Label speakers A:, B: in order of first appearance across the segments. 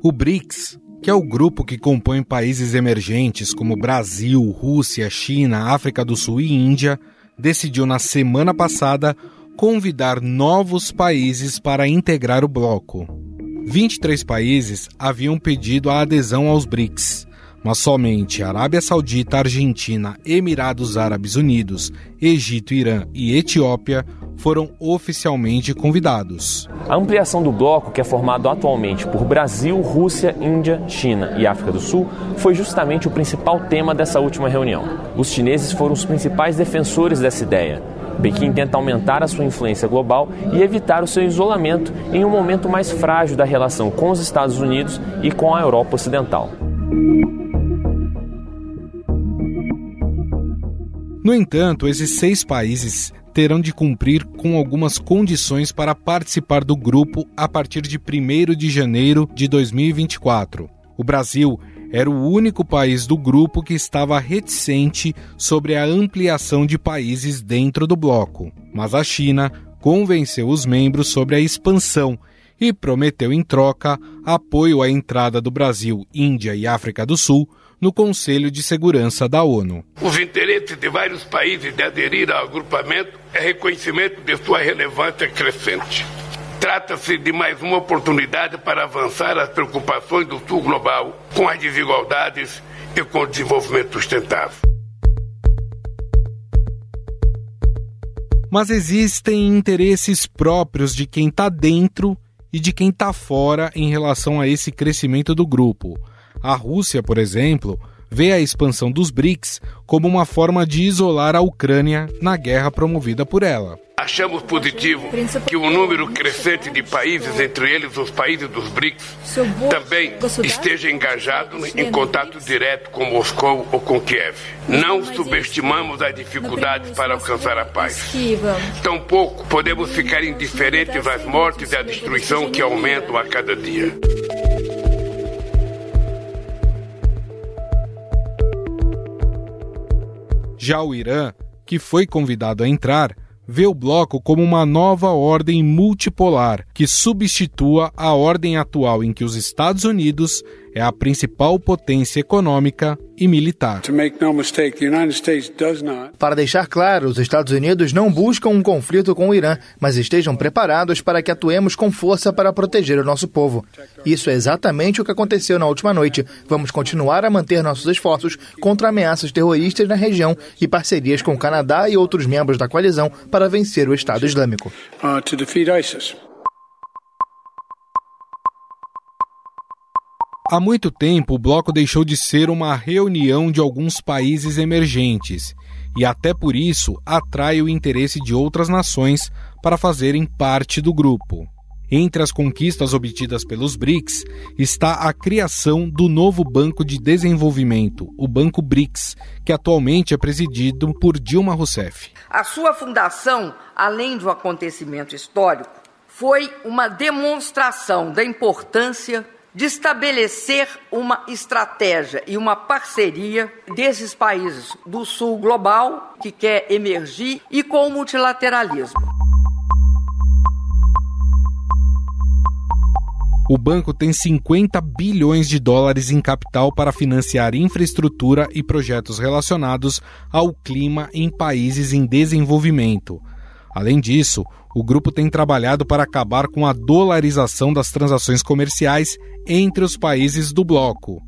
A: O BRICS, que é o grupo que compõe países emergentes como Brasil, Rússia, China, África do Sul e Índia, decidiu na semana passada convidar novos países para integrar o bloco. 23 países haviam pedido a adesão aos BRICS, mas somente Arábia Saudita, Argentina, Emirados Árabes Unidos, Egito, Irã e Etiópia foram oficialmente convidados.
B: A ampliação do bloco, que é formado atualmente por Brasil, Rússia, Índia, China e África do Sul, foi justamente o principal tema dessa última reunião. Os chineses foram os principais defensores dessa ideia. Pequim tenta aumentar a sua influência global e evitar o seu isolamento em um momento mais frágil da relação com os Estados Unidos e com a Europa Ocidental.
A: No entanto, esses seis países terão de cumprir com algumas condições para participar do grupo a partir de 1 de janeiro de 2024. O Brasil era o único país do grupo que estava reticente sobre a ampliação de países dentro do bloco, mas a China convenceu os membros sobre a expansão e prometeu em troca apoio à entrada do Brasil, Índia e África do Sul no Conselho de Segurança da ONU.
C: Os interesses de vários países de aderir ao agrupamento é reconhecimento de sua relevância crescente. Trata-se de mais uma oportunidade para avançar as preocupações do Sul global com as desigualdades e com o desenvolvimento sustentável.
A: Mas existem interesses próprios de quem está dentro e de quem está fora em relação a esse crescimento do grupo. A Rússia, por exemplo, vê a expansão dos BRICS como uma forma de isolar a Ucrânia na guerra promovida por ela.
C: Achamos positivo que o número crescente de países, entre eles os países dos BRICS, também esteja engajado em contato direto com Moscou ou com Kiev. Não subestimamos as dificuldades para alcançar a paz. Tampouco podemos ficar indiferentes às mortes e à destruição que aumentam a cada dia.
A: Já o Irã, que foi convidado a entrar, vê o bloco como uma nova ordem multipolar que substitua a ordem atual em que os Estados Unidos é a principal potência econômica e militar.
D: Para deixar claro, os Estados Unidos não buscam um conflito com o Irã, mas estejam preparados para que atuemos com força para proteger o nosso povo. Isso é exatamente o que aconteceu na última noite. Vamos continuar a manter nossos esforços contra ameaças terroristas na região e parcerias com o Canadá e outros membros da coalizão para vencer o Estado Islâmico. Uh,
A: Há muito tempo, o bloco deixou de ser uma reunião de alguns países emergentes e, até por isso, atrai o interesse de outras nações para fazerem parte do grupo. Entre as conquistas obtidas pelos BRICS está a criação do novo Banco de Desenvolvimento, o Banco BRICS, que atualmente é presidido por Dilma Rousseff.
E: A sua fundação, além de um acontecimento histórico, foi uma demonstração da importância de estabelecer uma estratégia e uma parceria desses países do sul global que quer emergir e com o multilateralismo.
A: O banco tem 50 bilhões de dólares em capital para financiar infraestrutura e projetos relacionados ao clima em países em desenvolvimento. Além disso, o grupo tem trabalhado para acabar com a dolarização das transações comerciais entre os países do bloco.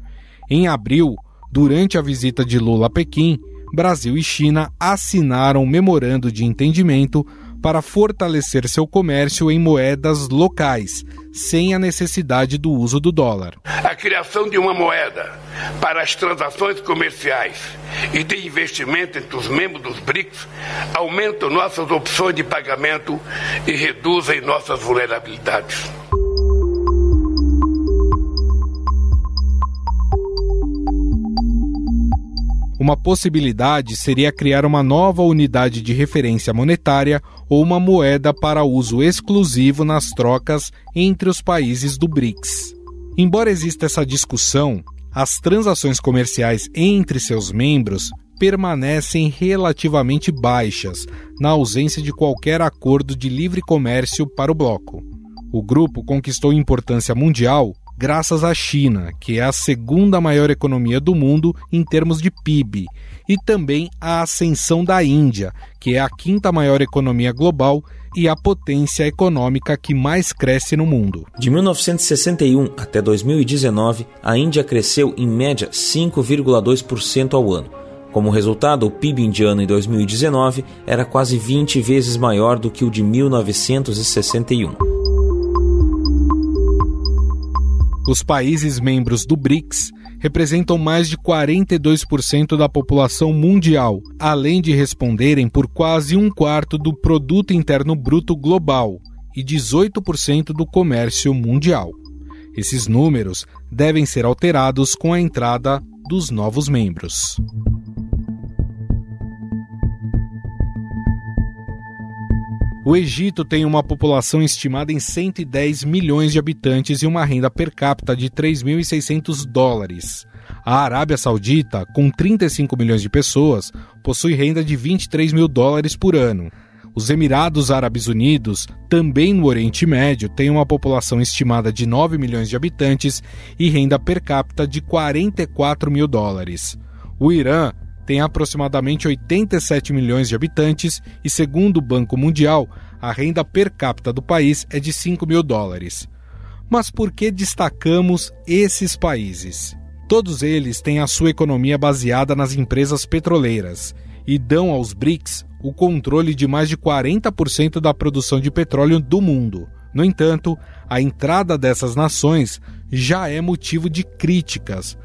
A: Em abril, durante a visita de Lula a Pequim, Brasil e China assinaram um memorando de entendimento para fortalecer seu comércio em moedas locais, sem a necessidade do uso do dólar.
C: A criação de uma moeda para as transações comerciais e de investimento entre os membros dos BRICS aumenta nossas opções de pagamento e reduzem nossas vulnerabilidades.
A: Uma possibilidade seria criar uma nova unidade de referência monetária ou uma moeda para uso exclusivo nas trocas entre os países do BRICS. Embora exista essa discussão, as transações comerciais entre seus membros permanecem relativamente baixas, na ausência de qualquer acordo de livre comércio para o bloco. O grupo conquistou importância mundial graças à China, que é a segunda maior economia do mundo em termos de PIB, e também à ascensão da Índia, que é a quinta maior economia global e a potência econômica que mais cresce no mundo.
B: De 1961 até 2019, a Índia cresceu em média 5,2% ao ano. Como resultado, o PIB indiano em 2019 era quase 20 vezes maior do que o de 1961.
A: Os países membros do BRICS representam mais de 42% da população mundial, além de responderem por quase um quarto do produto interno bruto global e 18% do comércio mundial. Esses números devem ser alterados com a entrada dos novos membros. O Egito tem uma população estimada em 110 milhões de habitantes e uma renda per capita de 3.600 dólares. A Arábia Saudita, com 35 milhões de pessoas, possui renda de 23 mil dólares por ano. Os Emirados Árabes Unidos, também no Oriente Médio, têm uma população estimada de 9 milhões de habitantes e renda per capita de 44 mil dólares. O Irã tem aproximadamente 87 milhões de habitantes e, segundo o Banco Mundial, a renda per capita do país é de 5 mil dólares. Mas por que destacamos esses países? Todos eles têm a sua economia baseada nas empresas petroleiras e dão aos BRICS o controle de mais de 40% da produção de petróleo do mundo. No entanto, a entrada dessas nações já é motivo de críticas,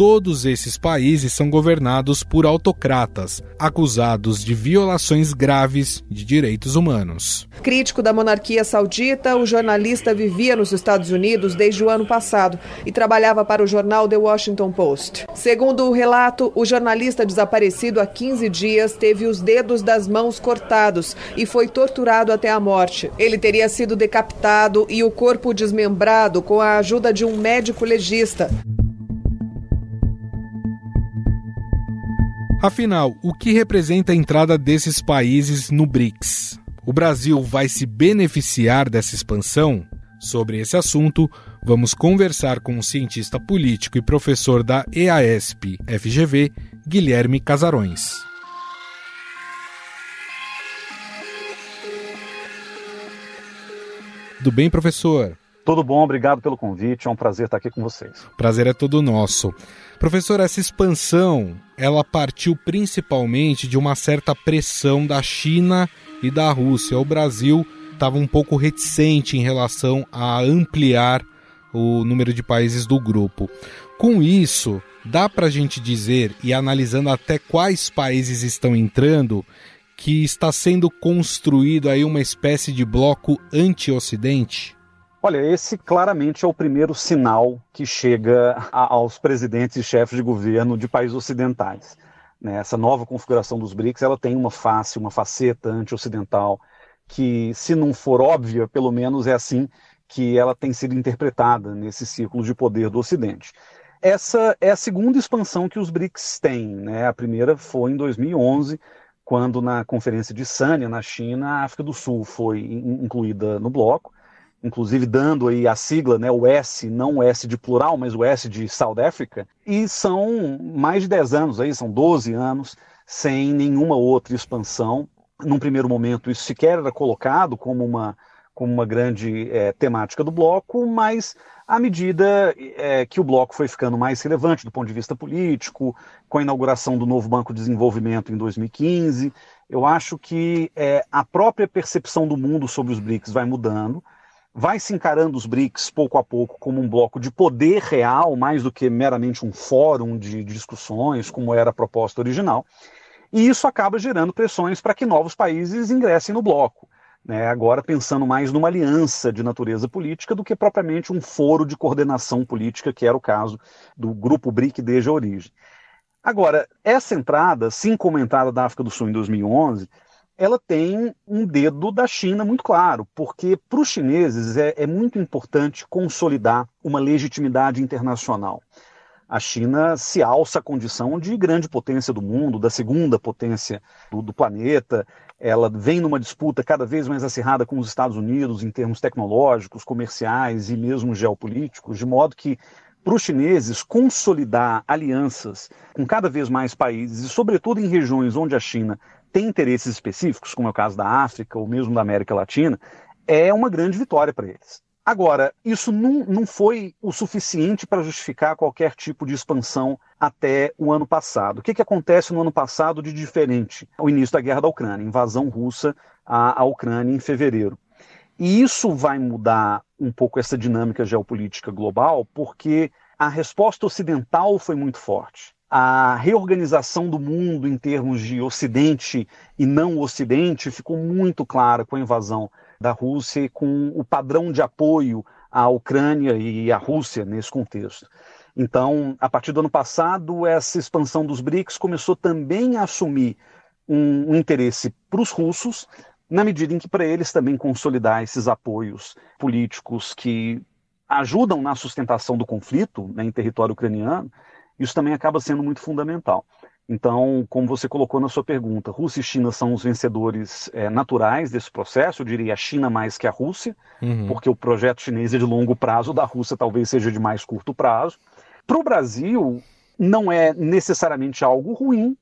A: todos esses países são governados por autocratas, acusados de violações graves de direitos humanos.
F: Crítico da monarquia saudita, o jornalista vivia nos Estados Unidos desde o ano passado e trabalhava para o jornal The Washington Post. Segundo o relato, o jornalista desaparecido há 15 dias teve os dedos das mãos cortados e foi torturado até a morte. Ele teria sido decapitado e o corpo desmembrado com a ajuda de um médico legista.
A: Afinal, o que representa a entrada desses países no BRICS? O Brasil vai se beneficiar dessa expansão? Sobre esse assunto, vamos conversar com o cientista político e professor da EASP FGV, Guilherme Casarões. Tudo bem, professor?
G: Tudo bom, obrigado pelo convite, é um prazer estar aqui com vocês.
A: Prazer é todo nosso. Professor, essa expansão, ela partiu principalmente de uma certa pressão da China e da Rússia. O Brasil estava um pouco reticente em relação a ampliar o número de países do grupo. Com isso, dá para a gente dizer, e analisando até quais países estão entrando, que está sendo construído aí uma espécie de bloco anti-Ocidente?
G: Olha, esse claramente é o primeiro sinal que chega a, aos presidentes e chefes de governo de países ocidentais. Né? Essa nova configuração dos BRICS ela tem uma face, uma faceta anti-ocidental, que, se não for óbvia, pelo menos é assim que ela tem sido interpretada nesse círculo de poder do Ocidente. Essa é a segunda expansão que os BRICS têm. Né? A primeira foi em 2011, quando na conferência de Sanya, na China, a África do Sul foi incluída no bloco inclusive dando aí a sigla, né, o S, não o S de plural, mas o S de South Africa, e são mais de 10 anos aí, são 12 anos sem nenhuma outra expansão. Num primeiro momento isso sequer era colocado como uma, como uma grande é, temática do bloco, mas à medida é, que o bloco foi ficando mais relevante do ponto de vista político, com a inauguração do novo Banco de Desenvolvimento em 2015, eu acho que é, a própria percepção do mundo sobre os BRICS vai mudando vai se encarando os BRICS pouco a pouco como um bloco de poder real, mais do que meramente um fórum de, discussões, como era a proposta original. E isso acaba gerando pressões para que novos países ingressem no bloco. Né, agora pensando mais numa aliança de natureza política do que propriamente um foro de coordenação política, que era o caso do grupo BRIC desde a origem. Agora, essa entrada, assim como a entrada da África do Sul em 2011, ela tem um dedo da China muito claro, porque para os chineses é, é, muito importante consolidar uma legitimidade internacional. a China se alça à condição de grande potência do mundo, da segunda potência do, do, planeta. Ela vem numa disputa cada vez mais acirrada com os Estados Unidos em termos tecnológicos, comerciais e mesmo geopolíticos, de modo que para os chineses consolidar alianças com cada vez mais países, e sobretudo em regiões onde a China tem interesses específicos, como é o caso da África ou mesmo da América Latina, é uma grande vitória para eles. Agora, isso não, não foi o suficiente para justificar qualquer tipo de expansão até o ano passado. O que, que acontece no ano passado de diferente? O início da guerra da Ucrânia, invasão russa à, à Ucrânia em fevereiro. E isso vai mudar um pouco essa dinâmica geopolítica global, porque a resposta ocidental foi muito forte. A reorganização do mundo em termos de Ocidente e não Ocidente ficou muito clara com a invasão da Rússia e com o padrão de apoio à Ucrânia e à Rússia nesse contexto. Então, a partir do ano passado, essa expansão dos BRICS começou também a assumir um, interesse para os russos, na medida em que para eles também consolidar esses apoios políticos que ajudam na sustentação do conflito né, em território ucraniano, isso também acaba sendo muito fundamental. Então, como você colocou na sua pergunta, Rússia e China são os vencedores é, naturais desse processo, eu diria a China mais que a Rússia, uhum. porque o projeto chinês é de longo prazo, da Rússia talvez seja de mais curto prazo. Para o Brasil, não é necessariamente algo ruim,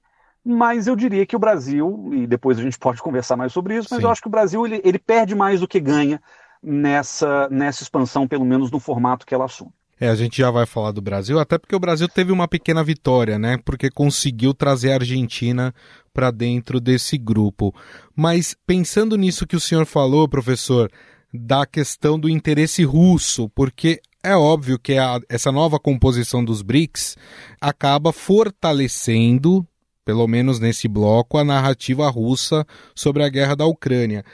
G: mas eu diria que o Brasil, e depois a gente pode conversar mais sobre isso, mas Sim. eu acho que o Brasil ele, ele perde mais do que ganha nessa, nessa expansão, pelo menos no formato que ela assume.
A: É, a gente já vai falar do Brasil, até porque o Brasil teve uma pequena vitória, né? Porque conseguiu trazer a Argentina para dentro desse grupo. Mas pensando nisso que o senhor falou, professor, da questão do interesse russo, porque é óbvio que a, essa nova composição dos BRICS acaba fortalecendo, pelo menos nesse bloco, a narrativa russa sobre a guerra da Ucrânia.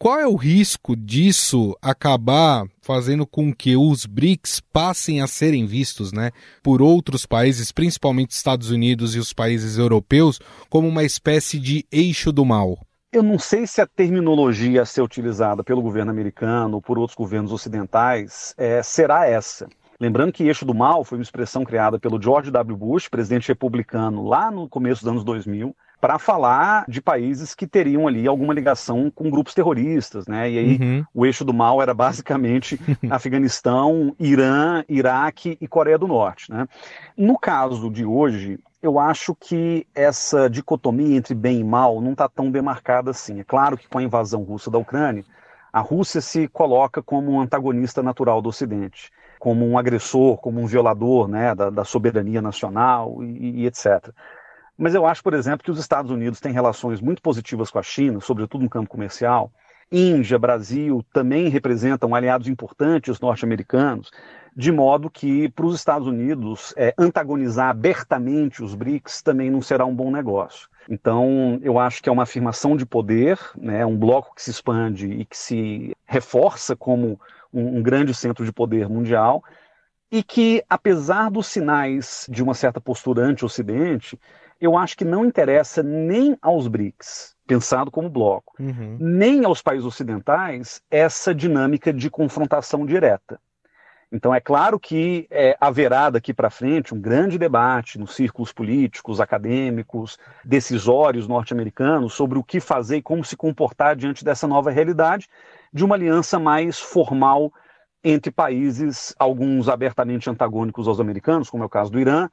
A: Qual é o risco disso acabar fazendo com que os BRICS passem a serem vistos, né, por outros países, principalmente Estados Unidos e os países europeus, como uma espécie de eixo do mal?
G: Eu não sei se a terminologia a ser utilizada pelo governo americano ou por outros governos ocidentais é, será essa. Lembrando que eixo do mal foi uma expressão criada pelo George W. Bush, presidente republicano, lá no começo dos anos 2000, para falar de países que teriam ali alguma ligação com grupos terroristas, né? E aí uhum. o eixo do mal era basicamente Afeganistão, Irã, Iraque e Coreia do Norte, né? No caso de hoje, eu acho que essa dicotomia entre bem e mal não está tão demarcada assim. É claro que com a invasão russa da Ucrânia, a Rússia se coloca como um antagonista natural do Ocidente, como um agressor, como um violador né, da, da soberania nacional e, e etc. Mas eu acho, por exemplo, que os Estados Unidos têm relações muito positivas com a China, sobretudo no campo comercial. Índia, Brasil também representam aliados importantes norte-americanos, de modo que para os Estados Unidos é, antagonizar abertamente os BRICS também não será um bom negócio. Então, eu acho que é uma afirmação de poder, né, um bloco que se expande e que se reforça como um, um grande centro de poder mundial, e que, apesar dos sinais de uma certa postura anti-Ocidente, eu acho que não interessa nem aos BRICS, pensado como bloco, uhum. nem aos países ocidentais essa dinâmica de confrontação direta. Então, é claro que é, haverá daqui para frente um grande debate nos círculos políticos, acadêmicos, decisórios norte-americanos sobre o que fazer e como se comportar diante dessa nova realidade de uma aliança mais formal entre países, alguns abertamente antagônicos aos americanos, como é o caso do Irã,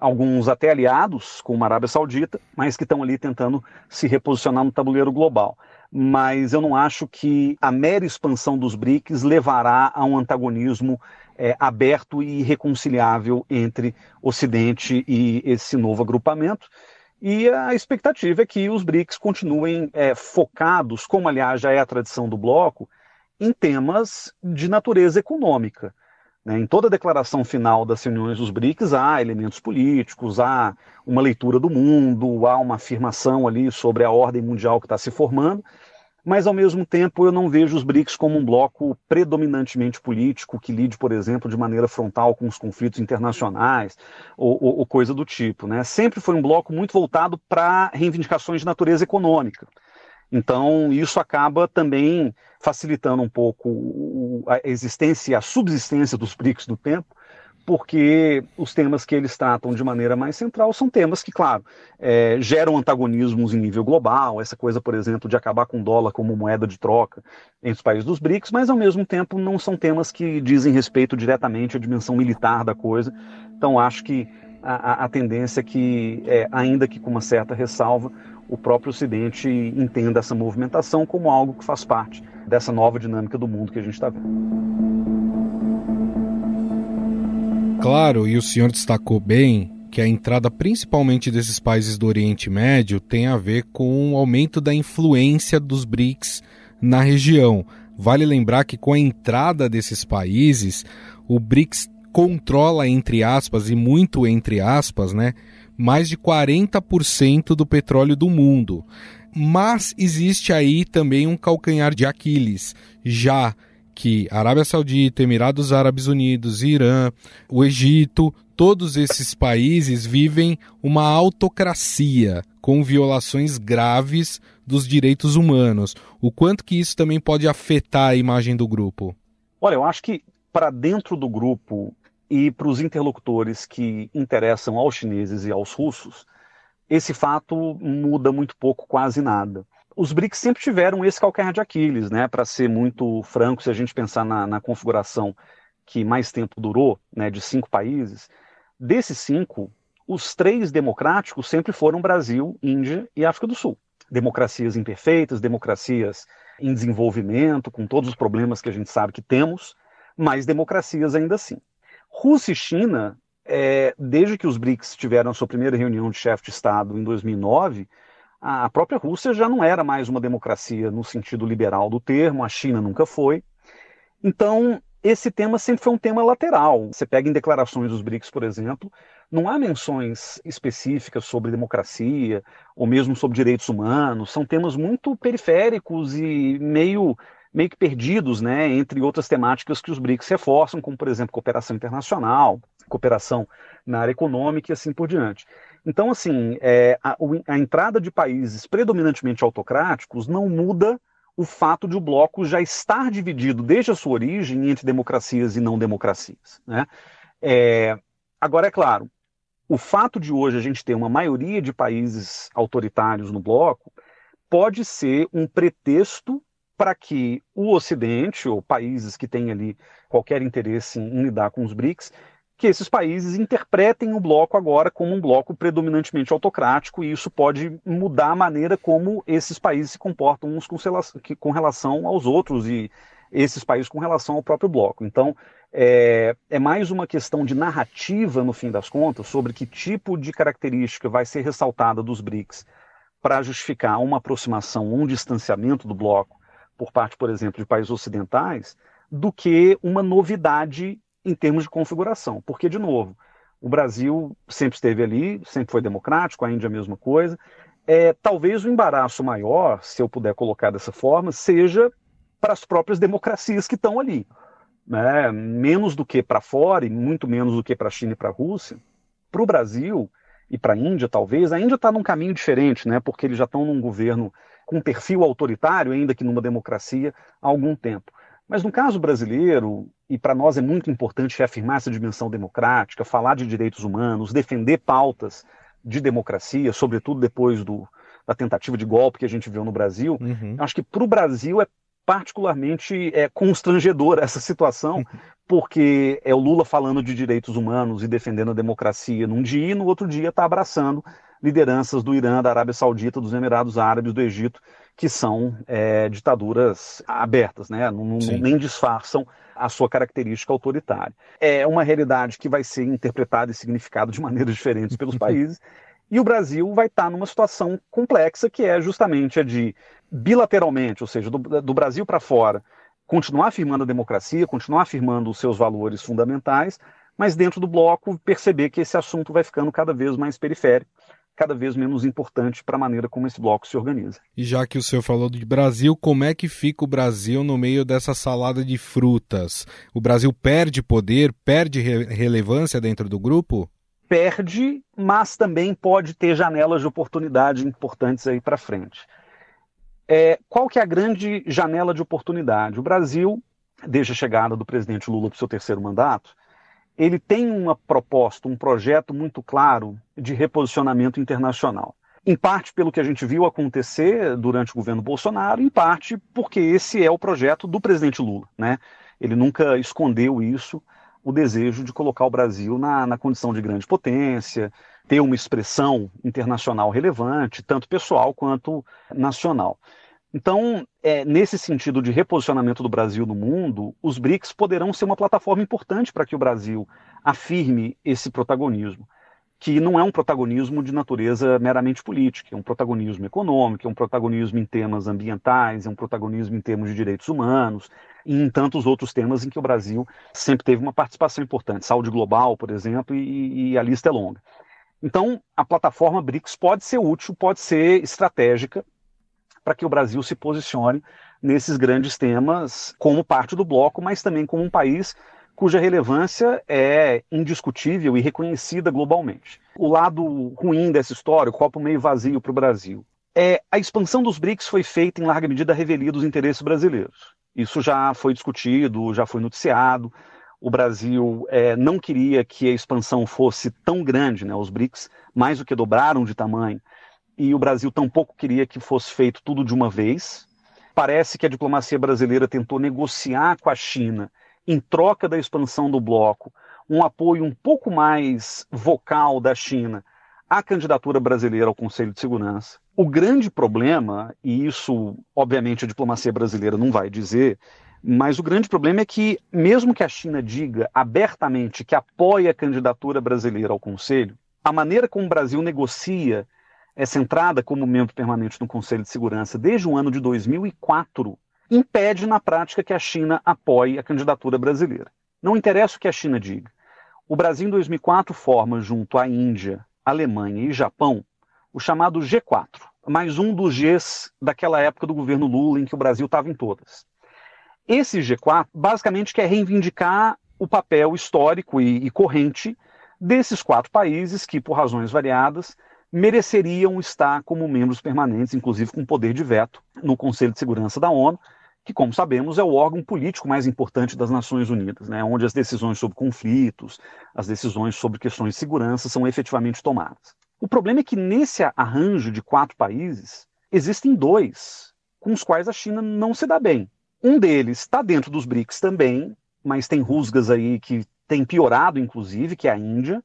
G: alguns até aliados com a Arábia Saudita, mas que estão ali tentando se reposicionar no tabuleiro global. Mas eu não acho que a mera expansão dos BRICS levará a um antagonismo é, aberto e irreconciliável entre Ocidente e esse novo agrupamento. E a expectativa é que os BRICS continuem é, focados, como aliás já é a tradição do bloco, em temas de natureza econômica. Né? Em toda a declaração final das reuniões dos BRICS há elementos políticos, há uma leitura do mundo, há uma afirmação ali sobre a ordem mundial que está se formando, mas ao mesmo tempo eu não vejo os BRICS como um bloco predominantemente político que lide, por exemplo, de maneira frontal com os conflitos internacionais ou, ou, ou coisa do tipo. Né? Sempre foi um bloco muito voltado para reivindicações de natureza econômica. Então, isso acaba também facilitando um pouco a existência e a subsistência dos BRICS no tempo, porque os temas que eles tratam de maneira mais central são temas que, claro, é, geram antagonismos em nível global, essa coisa, por exemplo, de acabar com o dólar como moeda de troca entre os países dos BRICS, mas ao mesmo tempo não são temas que dizem respeito diretamente à dimensão militar da coisa. Então acho que a, a tendência é que, é, ainda que com uma certa ressalva, o próprio Ocidente entenda essa movimentação como algo que faz parte dessa nova dinâmica do mundo que a gente está vendo.
A: Claro, e o senhor destacou bem que a entrada principalmente desses países do Oriente Médio tem a ver com o aumento da influência dos BRICS na região. Vale lembrar que com a entrada desses países, o BRICS controla, entre aspas, e muito entre aspas, né, mais de 40% do petróleo do mundo. Mas existe aí também um calcanhar de Aquiles, já que Arábia Saudita, Emirados Árabes Unidos, Irã, o Egito, todos esses países vivem uma autocracia com violações graves dos direitos humanos. O quanto que isso também pode afetar a imagem do grupo?
G: Olha, eu acho que para dentro do grupo e para os interlocutores que interessam aos chineses e aos russos, esse fato muda muito pouco, quase nada os BRICS sempre tiveram esse calcanhar de Aquiles, né? Para ser muito franco, se a gente pensar na, na, configuração que mais tempo durou, né, de cinco países, desses cinco, os três democráticos sempre foram Brasil, Índia e África do Sul. Democracias imperfeitas, democracias em desenvolvimento, com todos os problemas que a gente sabe que temos, mas democracias ainda assim. Rússia e China, é, desde que os BRICS tiveram a sua primeira reunião de chefe de Estado em 2009, a própria Rússia já não era mais uma democracia no sentido liberal do termo, a China nunca foi. Então, esse tema sempre foi um tema lateral. Você pega em declarações dos BRICS, por exemplo, não há menções específicas sobre democracia ou mesmo sobre direitos humanos. São temas muito periféricos e meio meio que perdidos, né, entre outras temáticas que os BRICS reforçam, como por exemplo cooperação internacional, cooperação na área econômica e assim por diante. Então, assim, é, a, a entrada de países predominantemente autocráticos não muda o fato de o bloco já estar dividido desde a sua origem entre democracias e não democracias. Né? É, agora, é claro, o fato de hoje a gente ter uma maioria de países autoritários no bloco pode ser um pretexto para que o Ocidente, ou países que têm ali qualquer interesse em lidar com os BRICS, que esses países interpretem o bloco agora como um bloco predominantemente autocrático e isso pode mudar a maneira como esses países se comportam uns com relação, aos outros e esses países com relação ao próprio bloco. Então, é, é, mais uma questão de narrativa, no fim das contas, sobre que tipo de característica vai ser ressaltada dos BRICS para justificar uma aproximação, um distanciamento do bloco por parte, por exemplo, de países ocidentais, do que uma novidade em termos de configuração. Porque, de novo, o Brasil sempre esteve ali, sempre foi democrático, a Índia a mesma coisa. É, talvez o embaraço maior, se eu puder colocar dessa forma, seja para as próprias democracias que estão ali. Né? Menos do que para fora e muito menos do que para a China e para a Rússia. Para o Brasil e para a Índia, talvez, a Índia está num caminho diferente, né? porque eles já estão num governo com perfil autoritário, ainda que numa democracia, há algum tempo. Mas no caso brasileiro, e para nós é muito importante afirmar essa dimensão democrática, falar de direitos humanos, defender pautas de democracia, sobretudo depois do, da tentativa de golpe que a gente viu no Brasil, uhum. acho que para o Brasil é particularmente é, constrangedora essa situação, porque é o Lula falando de direitos humanos e defendendo a democracia num dia e no outro dia está abraçando lideranças do Irã, da Arábia Saudita, dos Emirados Árabes, do Egito, que são é, ditaduras abertas, né? não, nem disfarçam a sua característica autoritária. É uma realidade que vai ser interpretada e significada de maneiras diferentes pelos países. E o Brasil vai estar numa situação complexa que é justamente a de bilateralmente, ou seja, do, do Brasil para fora, continuar afirmando a democracia, continuar afirmando os seus valores fundamentais, mas dentro do bloco perceber que esse assunto vai ficando cada vez mais periférico cada vez menos importante para a maneira como esse bloco se organiza.
A: E já que o senhor falou de Brasil, como é que fica o Brasil no meio dessa salada de frutas? O Brasil perde poder, perde re relevância dentro do grupo?
G: Perde, mas também pode ter janelas de oportunidade importantes aí para frente. É, qual que é a grande janela de oportunidade? O Brasil, desde a chegada do presidente Lula para o seu terceiro mandato, ele tem uma proposta, um projeto muito claro de reposicionamento internacional. Em parte pelo que a gente viu acontecer durante o governo Bolsonaro, em parte porque esse é o projeto do presidente Lula. Né? Ele nunca escondeu isso, o desejo de colocar o Brasil na, na condição de grande potência, ter uma expressão internacional relevante, tanto pessoal quanto nacional. Então, é, nesse sentido de reposicionamento do Brasil no mundo, os BRICS poderão ser uma plataforma importante para que o Brasil afirme esse protagonismo, que não é um protagonismo de natureza meramente política, é um protagonismo econômico, é um protagonismo em temas ambientais, é um protagonismo em termos de direitos humanos, e em tantos outros temas em que o Brasil sempre teve uma participação importante, saúde global, por exemplo, e, e a lista é longa. Então, a plataforma BRICS pode ser útil, pode ser estratégica para que o Brasil se posicione nesses grandes temas como parte do bloco, mas também como um país cuja relevância é indiscutível e reconhecida globalmente. O lado ruim dessa história, o copo meio vazio para o Brasil, é a expansão dos BRICS foi feita em larga medida a revelia dos interesses brasileiros. Isso já foi discutido, já foi noticiado. O Brasil é, não queria que a expansão fosse tão grande, né? Os BRICS mais do que dobraram de tamanho e o Brasil tampouco queria que fosse feito tudo de uma vez. Parece que a diplomacia brasileira tentou negociar com a China, em troca da expansão do bloco, um apoio um pouco mais vocal da China à candidatura brasileira ao Conselho de Segurança. O grande problema, e isso obviamente a diplomacia brasileira não vai dizer, mas o grande problema é que, mesmo que a China diga abertamente que apoia a candidatura brasileira ao Conselho, a maneira como o Brasil negocia é centrada como membro permanente no Conselho de Segurança desde o ano de 2004, impede na prática que a China apoie a candidatura brasileira. Não interessa o que a China diga. O Brasil, em 2004, forma, junto à Índia, Alemanha e Japão, o chamado G4, mais um dos Gs daquela época do governo Lula, em que o Brasil estava em todas. Esse G4 basicamente quer reivindicar o papel histórico e, e corrente desses quatro países que, por razões variadas, mereceriam estar como membros permanentes, inclusive com poder de veto, no Conselho de Segurança da ONU, que, como sabemos, é o órgão político mais importante das Nações Unidas, né, onde as decisões sobre conflitos, as decisões sobre questões de segurança são efetivamente tomadas. O problema é que nesse arranjo de quatro países, existem dois com os quais a China não se dá bem. Um deles está dentro dos BRICS também, mas tem rusgas aí que tem piorado, inclusive, que é a Índia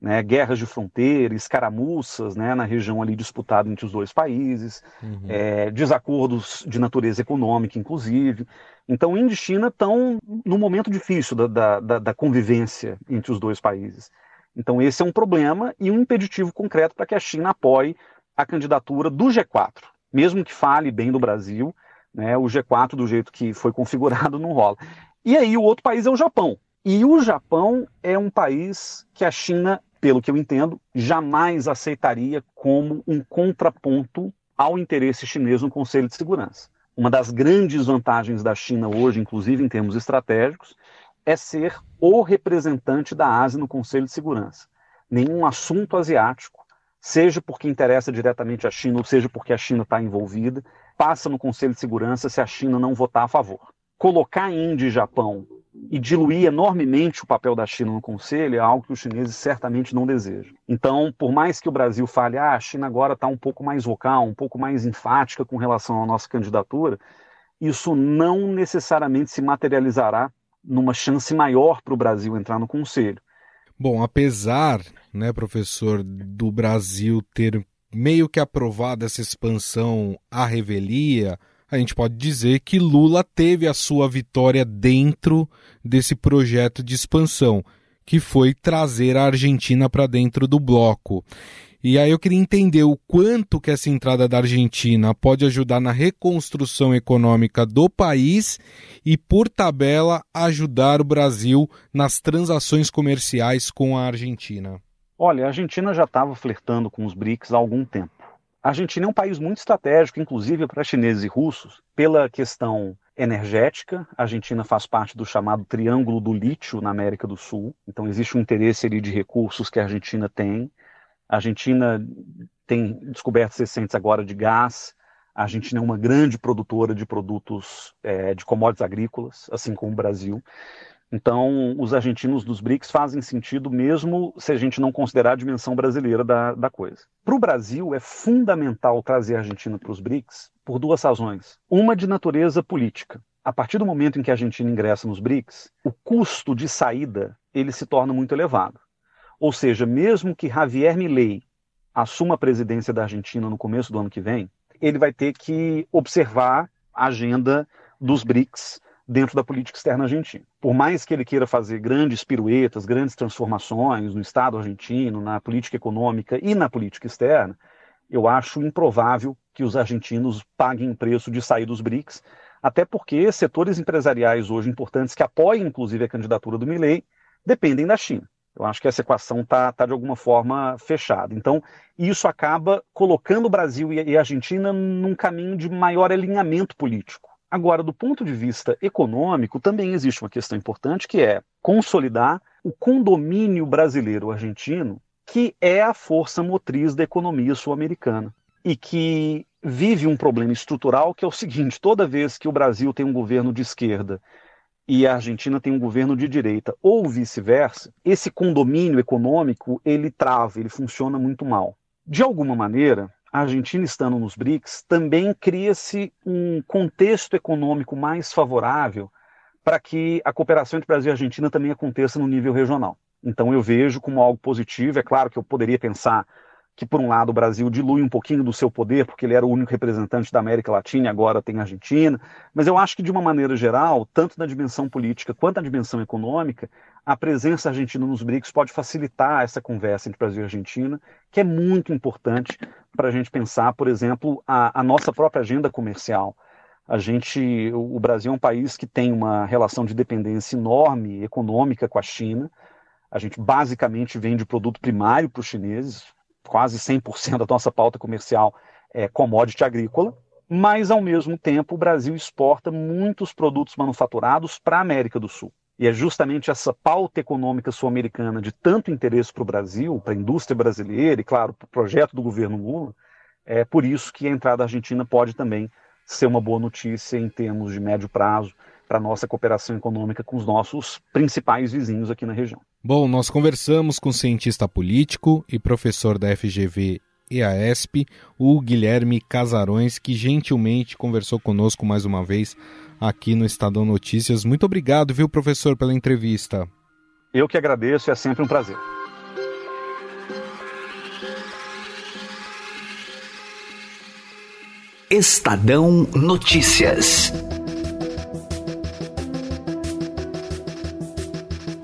G: né, guerras de fronteira, escaramuças né, na região ali disputada entre os dois países, uhum. é, desacordos de natureza econômica, inclusive. Então, Índia e China estão num momento difícil da, da, da, convivência entre os dois países. Então, esse é um problema e um impeditivo concreto para que a China apoie a candidatura do G4, mesmo que fale bem do Brasil, né, o G4 do jeito que foi configurado não rola. E aí o outro país é o Japão. E o Japão é um país que a China pelo que eu entendo, jamais aceitaria como um contraponto ao interesse chinês no Conselho de Segurança. Uma das grandes vantagens da China hoje, inclusive em termos estratégicos, é ser o representante da Ásia no Conselho de Segurança. Nenhum assunto asiático, seja porque interessa diretamente a China ou seja porque a China está envolvida, passa no Conselho de Segurança se a China não votar a favor. Colocar Índia e Japão e diluir enormemente o papel da China no Conselho é algo que os chineses certamente não desejam. Então, por mais que o Brasil fale, ah, a China agora está um pouco mais vocal, um pouco mais enfática com relação à nossa candidatura, isso não necessariamente se materializará numa chance maior para o Brasil entrar no Conselho.
A: Bom, apesar, né, professor, do Brasil ter meio que aprovado essa expansão à revelia, a gente pode dizer que Lula teve a sua vitória dentro desse projeto de expansão, que foi trazer a Argentina para dentro do bloco. E aí eu queria entender o quanto que essa entrada da Argentina pode ajudar na reconstrução econômica do país e, por tabela, ajudar o Brasil nas transações comerciais com a Argentina.
G: Olha, a Argentina já estava flertando com os BRICS há algum tempo. A Argentina é um país muito estratégico, inclusive para chineses e russos, pela questão energética. A Argentina faz parte do chamado Triângulo do Lítio na América do Sul. Então existe um interesse ali de recursos que a Argentina tem. A Argentina tem descobertas recentes agora de gás. A Argentina é uma grande produtora de produtos é, de commodities agrícolas, assim como o Brasil. Então, os argentinos dos BRICS fazem sentido mesmo se a gente não considerar a dimensão brasileira da, da coisa. Para o Brasil, é fundamental trazer a Argentina para os BRICS por duas razões. Uma de natureza política. A partir do momento em que a Argentina ingressa nos BRICS, o custo de saída ele se torna muito elevado. Ou seja, mesmo que Javier Milei assuma a presidência da Argentina no começo do ano que vem, ele vai ter que observar a agenda dos BRICS dentro da política externa argentina. Por mais que ele queira fazer grandes piruetas, grandes transformações no Estado argentino, na política econômica e na política externa, eu acho improvável que os argentinos paguem preço de sair dos BRICS, até porque setores empresariais hoje importantes que apoiam inclusive a candidatura do Milley dependem da China. Eu acho que essa equação está tá de alguma forma fechada. Então, isso acaba colocando o Brasil e a Argentina num caminho de maior alinhamento político. Agora, do ponto de vista econômico, também existe uma questão importante que é consolidar o condomínio brasileiro-argentino, que é a força motriz da economia sul-americana e que vive um problema estrutural que é o seguinte: toda vez que o Brasil tem um governo de esquerda e a Argentina tem um governo de direita, ou vice-versa, esse condomínio econômico ele trava, ele funciona muito mal. De alguma maneira, a Argentina estando nos BRICS também cria-se um contexto econômico mais favorável para que a cooperação entre Brasil e Argentina também aconteça no nível regional. Então eu vejo como algo positivo. É claro que eu poderia pensar que, por um lado, o Brasil dilui um pouquinho do seu poder, porque ele era o único representante da América Latina e agora tem a Argentina. Mas eu acho que, de uma maneira geral, tanto na dimensão política quanto na dimensão econômica, a presença argentina nos BRICS pode facilitar essa conversa entre Brasil e Argentina, que é muito importante para a gente pensar, por exemplo, a, a nossa própria agenda comercial. A gente, o Brasil é um país que tem uma relação de dependência enorme econômica com a China. A gente basicamente vende produto primário para os chineses, quase 100% da nossa pauta comercial é commodity agrícola, mas ao mesmo tempo o Brasil exporta muitos produtos manufaturados para a América do Sul. E é justamente essa pauta econômica sul-americana de tanto interesse para o Brasil, para a indústria brasileira e, claro, para o projeto do governo Lula, é por isso que a entrada da Argentina pode também ser uma boa notícia em termos de médio prazo para a nossa cooperação econômica com os nossos principais vizinhos aqui na região.
A: Bom, nós conversamos com o cientista político e professor da FGV EASP, o Guilherme Casarões, que gentilmente conversou conosco mais uma vez aqui no Estadão Notícias. Muito obrigado, viu, professor, pela entrevista.
G: Eu que agradeço, é sempre um prazer.
H: Estadão Notícias.